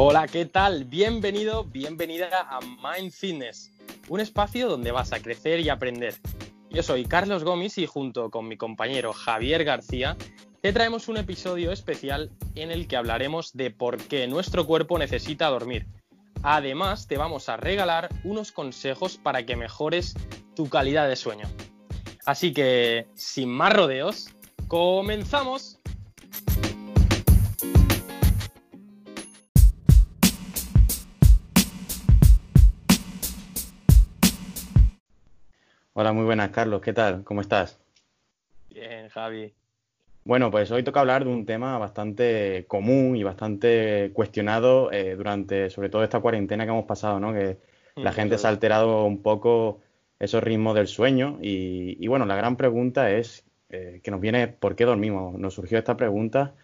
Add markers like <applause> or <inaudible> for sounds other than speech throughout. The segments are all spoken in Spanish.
Hola, ¿qué tal? Bienvenido, bienvenida a Mind Fitness, un espacio donde vas a crecer y aprender. Yo soy Carlos Gómez y junto con mi compañero Javier García te traemos un episodio especial en el que hablaremos de por qué nuestro cuerpo necesita dormir. Además, te vamos a regalar unos consejos para que mejores tu calidad de sueño. Así que, sin más rodeos, comenzamos. Hola, muy buenas, Carlos. ¿Qué tal? ¿Cómo estás? Bien, Javi. Bueno, pues hoy toca hablar de un tema bastante común y bastante cuestionado eh, durante, sobre todo, esta cuarentena que hemos pasado, ¿no? Que mm, la gente se ha alterado un poco esos ritmos del sueño y, bueno, la gran pregunta es eh, que nos viene, ¿por qué dormimos? Nos surgió esta pregunta,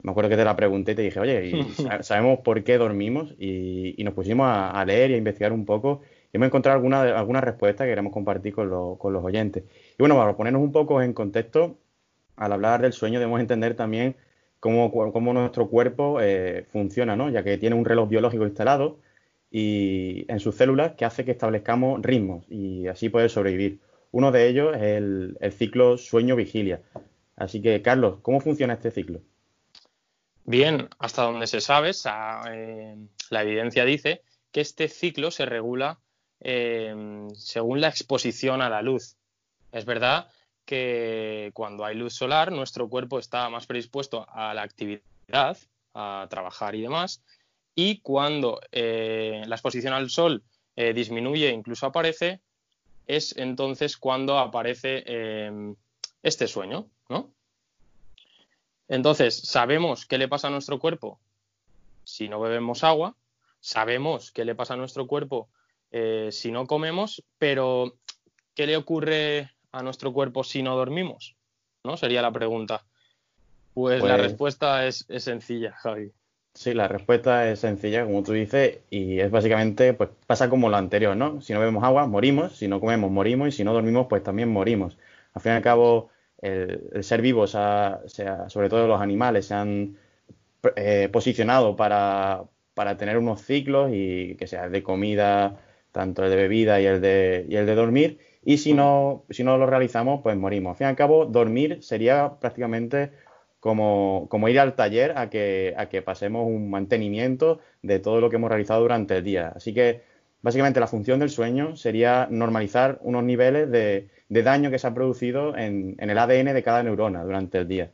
me acuerdo que te la pregunté y te dije, oye, <laughs> ¿sabemos por qué dormimos? Y, nos pusimos a, a leer y a investigar un poco y hemos encontrado alguna, alguna respuesta que queremos compartir con, los oyentes. Y bueno, para ponernos un poco en contexto, al hablar del sueño debemos entender también cómo, cómo nuestro cuerpo eh, funciona, ¿no? ya que tiene un reloj biológico instalado y en sus células que hace que establezcamos ritmos y así poder sobrevivir. Uno de ellos es el, ciclo sueño-vigilia. Así que, Carlos, ¿cómo funciona este ciclo? Bien, hasta donde se sabe, eh, la evidencia dice que este ciclo se regula Em, según la exposición a la luz. Es verdad que cuando hay luz solar, nuestro cuerpo está más predispuesto a la actividad, a trabajar y demás, y cuando eh, la exposición al sol eh, disminuye incluso aparece, es entonces cuando aparece em, este sueño, ¿no? Entonces, sabemos qué le pasa a nuestro cuerpo si no bebemos agua, sabemos qué le pasa a nuestro cuerpo eh, si no comemos, pero ¿qué le ocurre a nuestro cuerpo si no dormimos? ¿No? Sería la pregunta. Pues, la pues respuesta es, sencilla, Javi. Sí, la respuesta es sencilla, como tú dices, y es básicamente, pues pasa como lo anterior, ¿no? Si no bebemos agua, morimos, si no comemos, morimos, y si no dormimos, pues también morimos. Al fin y al cabo, el, ser vivo, sea, sobre todo los animales, se han eh, posicionado para, para tener unos ciclos y que sea de comida, tanto el de bebida y el de, y el de dormir, y si no, si no lo realizamos, pues morimos. Al fin y al cabo, dormir sería prácticamente como, como ir al taller a que, a que pasemos un mantenimiento de todo lo que hemos realizado durante el día. Así que, básicamente, la función del sueño sería normalizar unos niveles de, de daño que se ha producido en, en, el ADN de cada neurona durante el día.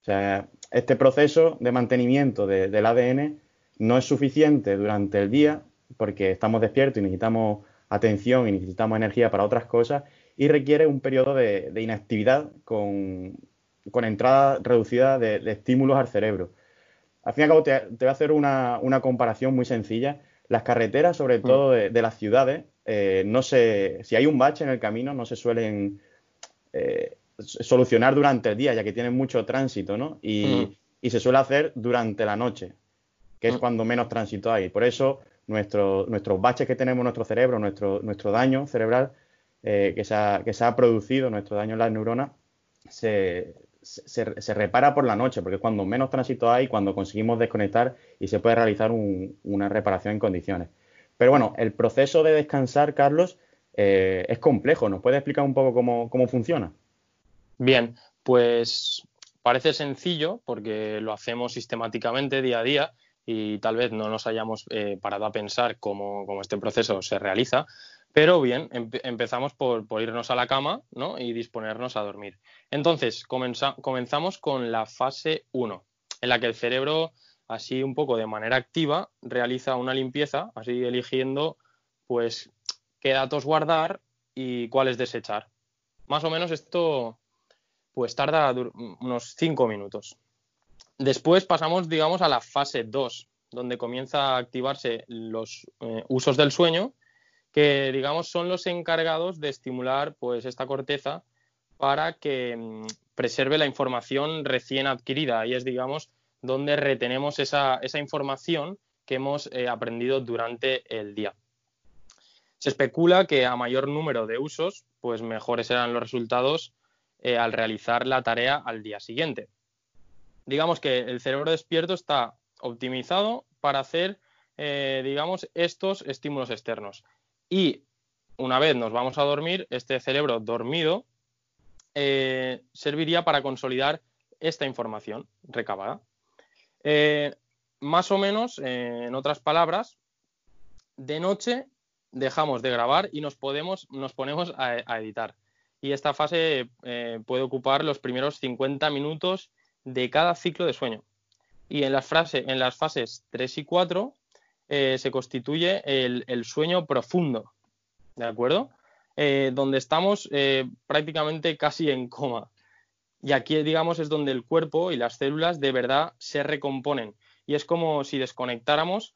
O sea, este proceso de mantenimiento del ADN no es suficiente durante el día porque estamos despiertos y necesitamos atención y necesitamos energía para otras cosas y requiere un periodo de, inactividad con, entrada reducida de, estímulos al cerebro. Al fin y al cabo, te, voy a hacer una, comparación muy sencilla. Las carreteras, sobre mm. todo de, las ciudades, eh, no se, si hay un bache en el camino, no se suelen eh, solucionar durante el día, ya que tienen mucho tránsito, ¿no? Y, mm. y se suele hacer durante la noche, que es mm. cuando menos tránsito hay. Por eso nuestro, nuestros baches que tenemos en nuestro cerebro, nuestro, nuestro daño cerebral eh, que, se ha, que, se ha, producido, nuestro daño en las neuronas, se, se, repara por la noche, porque cuando menos tránsito hay, cuando conseguimos desconectar y se puede realizar una reparación en condiciones. Pero bueno, el proceso de descansar, Carlos, eh, es complejo. ¿Nos puede explicar un poco cómo, cómo funciona? Bien, pues parece sencillo porque lo hacemos sistemáticamente día a día y tal vez no nos hayamos eh, parado a pensar cómo, este proceso se realiza, pero bien, empezamos por, irnos a la cama ¿no? y disponernos a dormir. Entonces, comenzamos con la fase 1, en la que el cerebro, así un poco de manera activa, realiza una limpieza, así eligiendo pues qué datos guardar y cuáles desechar. Más o menos esto pues tarda unos 5 minutos. Después pasamos, digamos, a la fase 2, donde comienza a activarse los eh, usos del sueño, que, digamos, son los encargados de estimular pues, esta corteza para que mm, preserve la información recién adquirida. Y es, digamos, donde retenemos esa, información que hemos eh, aprendido durante el día. Se especula que a mayor número de usos, pues mejores serán los resultados eh, al realizar la tarea al día siguiente digamos que el cerebro despierto está optimizado para hacer, eh, digamos, estos estímulos externos. Y una vez nos vamos a dormir, este cerebro dormido eh, serviría para consolidar esta información recabada. Eh, más o menos, en otras palabras, de noche dejamos de grabar y nos, podemos, nos ponemos a, editar. Y esta fase puede ocupar los primeros 50 minutos de cada ciclo de sueño. Y en las, en las fases 3 y 4 eh, se constituye el, sueño profundo, ¿de acuerdo? Eh, donde estamos eh, prácticamente casi en coma. Y aquí, digamos, es donde el cuerpo y las células de verdad se recomponen. Y es como si desconectáramos,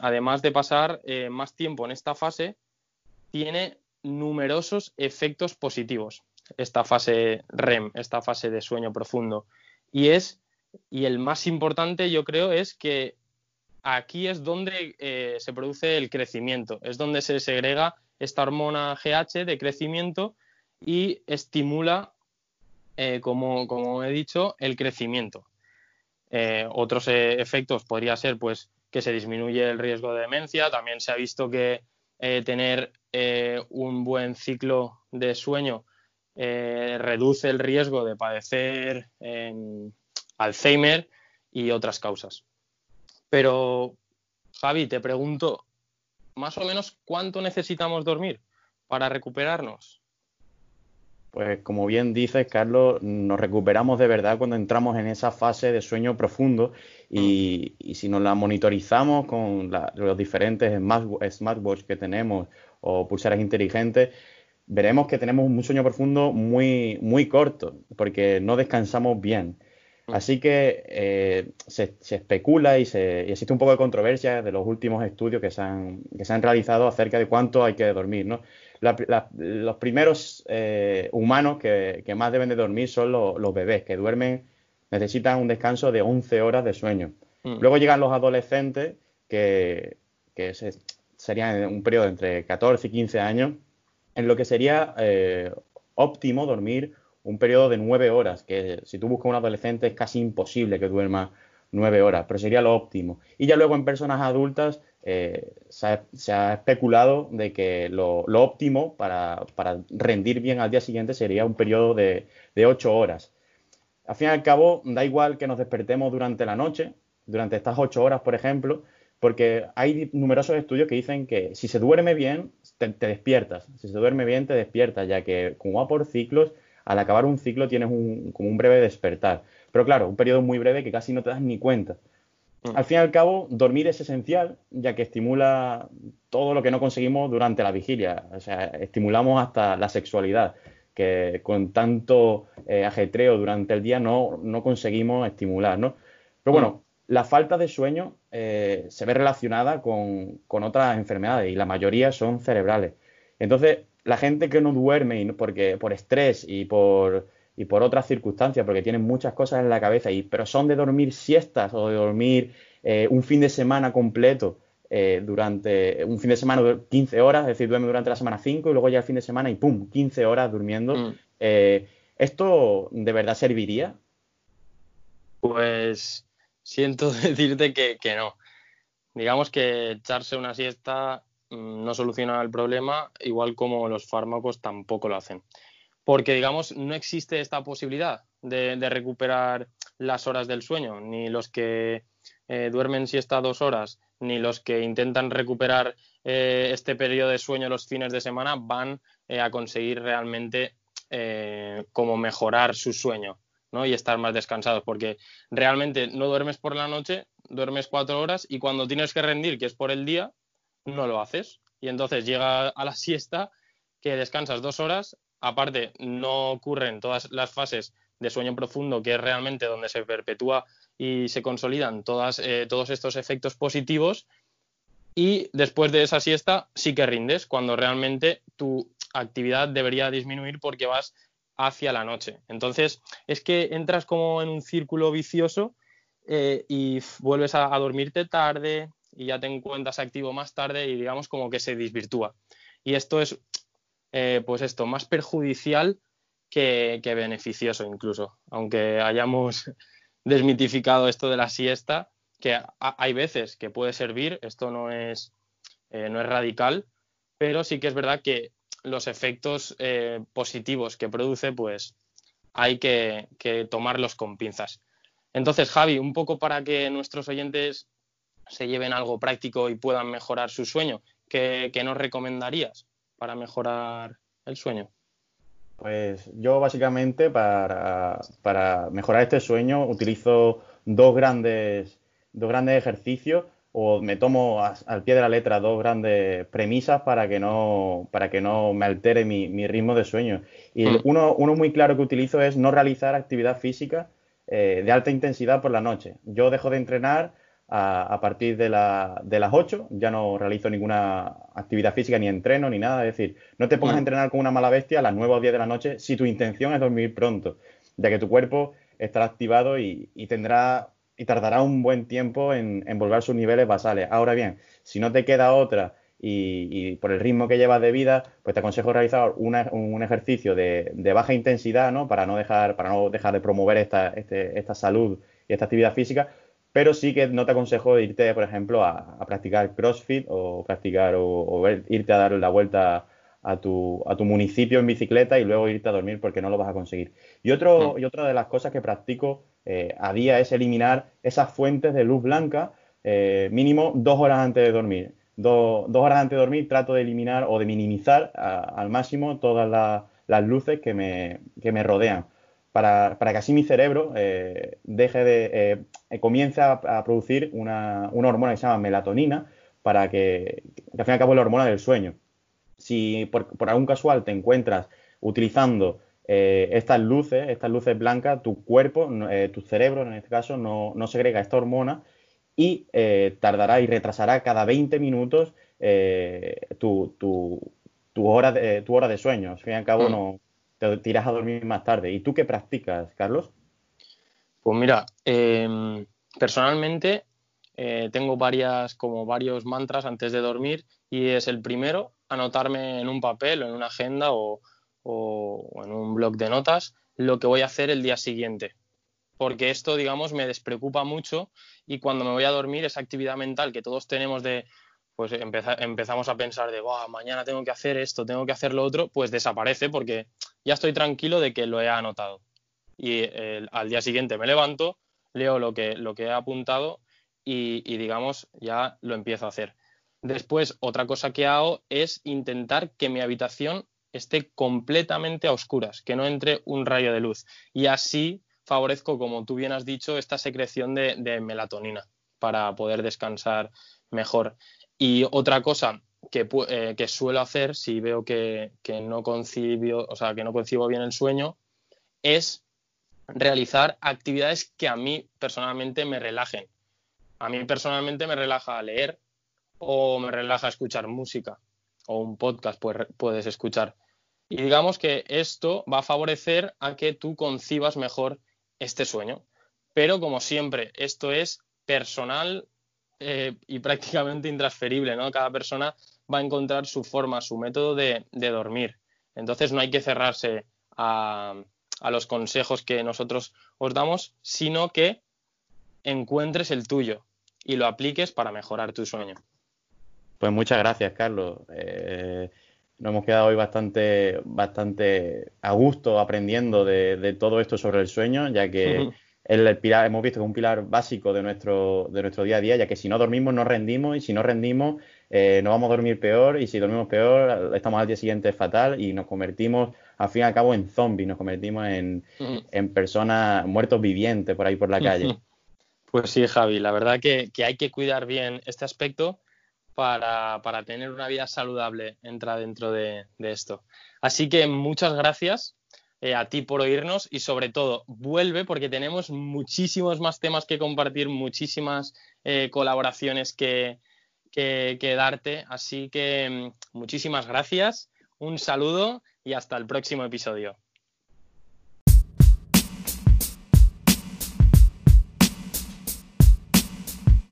además de pasar más tiempo en esta fase, tiene numerosos efectos positivos esta fase REM, esta fase de sueño profundo. Y es, y el más importante yo creo es que aquí es donde eh, se produce el crecimiento, es donde se segrega esta hormona GH de crecimiento y estimula, eh, como, he dicho, el crecimiento. Eh, otros efectos podría ser pues que se disminuye el riesgo de demencia, también se ha visto que tener un buen ciclo de sueño reduce el riesgo de padecer Alzheimer y otras causas. Pero, Javi, te pregunto, más o menos, ¿cuánto necesitamos dormir para recuperarnos? Pues como bien dices, Carlos, nos recuperamos de verdad cuando entramos en esa fase de sueño profundo y, mm. si nos la monitorizamos con los diferentes smartwatch que tenemos o pulseras inteligentes, veremos que tenemos un sueño profundo muy, muy corto porque no descansamos bien. Mm. Así que eh, se, especula y, se, existe un poco de controversia de los últimos estudios que se han, que se han realizado acerca de cuánto hay que dormir. ¿no? los primeros eh, humanos que, más deben de dormir son los bebés, que duermen, necesitan un descanso de 11 horas de sueño. Mm. Luego llegan los adolescentes, que, que serían un periodo entre 14 y 15 años, en lo que sería eh, óptimo dormir un periodo de nueve horas, que si tú buscas un adolescente es casi imposible que duerma nueve horas, pero sería lo óptimo. Y ya luego en personas adultas eh, se, ha, especulado de que lo, óptimo para, rendir bien al día siguiente sería un periodo de, de ocho horas. Al fin y al cabo, da igual que nos despertemos durante la noche, durante estas ocho horas, por ejemplo, porque hay numerosos estudios que dicen que si se duerme bien, te, despiertas. Si se duerme bien, te despiertas, ya que como va por ciclos, al acabar un ciclo tienes un, como un breve despertar. Pero claro, un periodo muy breve que casi no te das ni cuenta. Mm. Al fin y al cabo, dormir es esencial, ya que estimula todo lo que no conseguimos durante la vigilia. O sea, estimulamos hasta la sexualidad, que con tanto eh, ajetreo durante el día no, no conseguimos estimular, ¿no? Pero bueno, mm la falta de sueño eh, se ve relacionada con, otras enfermedades y la mayoría son cerebrales. Entonces, la gente que no duerme porque, por estrés y por, y por otras circunstancias, porque tienen muchas cosas en la cabeza, y, pero son de dormir siestas o de dormir eh, un fin de semana completo eh, durante un fin de semana de 15 horas, es decir, duerme durante la semana 5 y luego ya el fin de semana y ¡pum! 15 horas durmiendo. Mm. ¿Esto de verdad serviría? Pues siento <laughs> decirte que, no. Digamos que echarse una siesta mm, no soluciona el problema, igual como los fármacos tampoco lo hacen. Porque, digamos, no existe esta posibilidad de, recuperar las horas del sueño, ni los que eh, duermen siesta dos horas, ni los que intentan recuperar eh, este periodo de sueño los fines de semana van eh, a conseguir realmente como mejorar su sueño. Y estar más descansados, porque realmente no duermes por la noche, duermes cuatro horas y cuando tienes que rendir, que es por el día, no lo haces. Y entonces llega a la siesta que descansas dos horas, aparte no ocurren todas las fases de sueño profundo, que es realmente donde se perpetúa y se consolidan todas, eh, todos estos efectos positivos. Y después de esa siesta sí que rindes, cuando realmente tu actividad debería disminuir porque vas hacia la noche. Entonces, es que entras como en un círculo vicioso eh, y vuelves a, dormirte tarde y ya te encuentras activo más tarde y digamos como que se desvirtúa. Y esto es, eh, pues esto, más perjudicial que, beneficioso incluso. Aunque hayamos <laughs> desmitificado esto de la siesta, que hay veces que puede servir, esto no es, eh, no es radical, pero sí que es verdad que los efectos eh, positivos que produce, pues hay que, tomarlos con pinzas. Entonces, Javi, un poco para que nuestros oyentes se lleven algo práctico y puedan mejorar su sueño, ¿qué, nos recomendarías para mejorar el sueño? Pues yo básicamente para, para mejorar este sueño utilizo dos grandes, dos grandes ejercicios o me tomo al pie de la letra dos grandes premisas para que no, para que no me altere mi, ritmo de sueño. Y mm. uno, uno, muy claro que utilizo es no realizar actividad física eh, de alta intensidad por la noche. Yo dejo de entrenar a, partir de, la, de, las 8, ya no realizo ninguna actividad física, ni entreno, ni nada. Es decir, no te pongas a mm. entrenar con una mala bestia a las 9 o 10 de la noche si tu intención es dormir pronto, ya que tu cuerpo estará activado y, y tendrá y tardará un buen tiempo en, volver a sus niveles basales. Ahora bien, si no te queda otra y, por el ritmo que llevas de vida, pues te aconsejo realizar un ejercicio de, baja intensidad, ¿no? Para no dejar, para no dejar de promover esta, este, esta salud y esta actividad física, pero sí que no te aconsejo irte, por ejemplo, a, practicar CrossFit o practicar o, irte a dar la vuelta a tu, a tu municipio en bicicleta y luego irte a dormir porque no lo vas a conseguir. Y, otro, mm. y otra de las cosas que practico eh, a día es eliminar esas fuentes de luz blanca eh, mínimo dos horas antes de dormir. dos horas antes de dormir trato de eliminar o de minimizar al máximo todas las luces que me, que me rodean. Para, para, que así mi cerebro eh, deje de comience a, producir una, una, hormona que se llama melatonina para que, que al fin y al cabo es la hormona del sueño. Si por, por algún casual te encuentras utilizando eh, estas luces, estas luces blancas, tu cuerpo, eh, tu cerebro en este caso, no, no segrega esta hormona y eh, tardará y retrasará cada 20 minutos tu, tu, hora de, tu hora de sueño. Al fin y al cabo, mm. no, te tiras a dormir más tarde. ¿Y tú qué practicas, Carlos? Pues mira, em, personalmente tengo varias, como varios mantras antes de dormir y es el primero, anotarme en un papel o en una agenda o, o, en un blog de notas lo que voy a hacer el día siguiente. Porque esto, digamos, me despreocupa mucho y cuando me voy a dormir, esa actividad mental que todos tenemos de, pues empezamos a pensar de, mañana tengo que hacer esto, tengo que hacer lo otro, pues desaparece porque ya estoy tranquilo de que lo he anotado. Y al día siguiente me levanto, leo lo que, lo que he apuntado y, digamos, ya lo empiezo a hacer. Después, otra cosa que hago es intentar que mi habitación esté completamente a oscuras, que no entre un rayo de luz. Y así favorezco, como tú bien has dicho, esta secreción de, melatonina para poder descansar mejor. Y otra cosa que, eh, suelo hacer si veo que, no concibo, o sea, que no concibo bien el sueño, es realizar actividades que a mí personalmente me relajen. A mí personalmente me relaja leer o me relaja escuchar música o un podcast puedes escuchar. Y digamos que esto va a favorecer a que tú concibas mejor este sueño. Pero como siempre, esto es personal eh, y <laughs> prácticamente intransferible, ¿no? Cada persona va a encontrar su forma, su método de, dormir. Entonces no hay que cerrarse a, a los consejos que nosotros os damos, sino que encuentres el tuyo y lo apliques para mejorar tu sueño. Pues muchas gracias, Carlos. Eh, nos hemos quedado hoy bastante, bastante a gusto aprendiendo de, todo esto sobre el sueño, ya que el, pilar, hemos visto que es un pilar básico de nuestro, de nuestro día a día, ya que si no dormimos, no rendimos, y si no rendimos, eh, nos vamos a dormir peor, y si dormimos peor, estamos al día siguiente fatal y nos convertimos, al fin y al cabo, en zombies, nos convertimos en, en personas muertos vivientes por ahí por la calle. Pues sí, Javi, la verdad que, que hay que cuidar bien este aspecto para, tener una vida saludable entra dentro de, esto. Así que muchas gracias eh, a ti por oírnos y sobre todo vuelve porque tenemos muchísimos más temas que compartir, muchísimas eh, colaboraciones que, que darte. Así que mm, muchísimas gracias, un saludo y hasta el próximo episodio.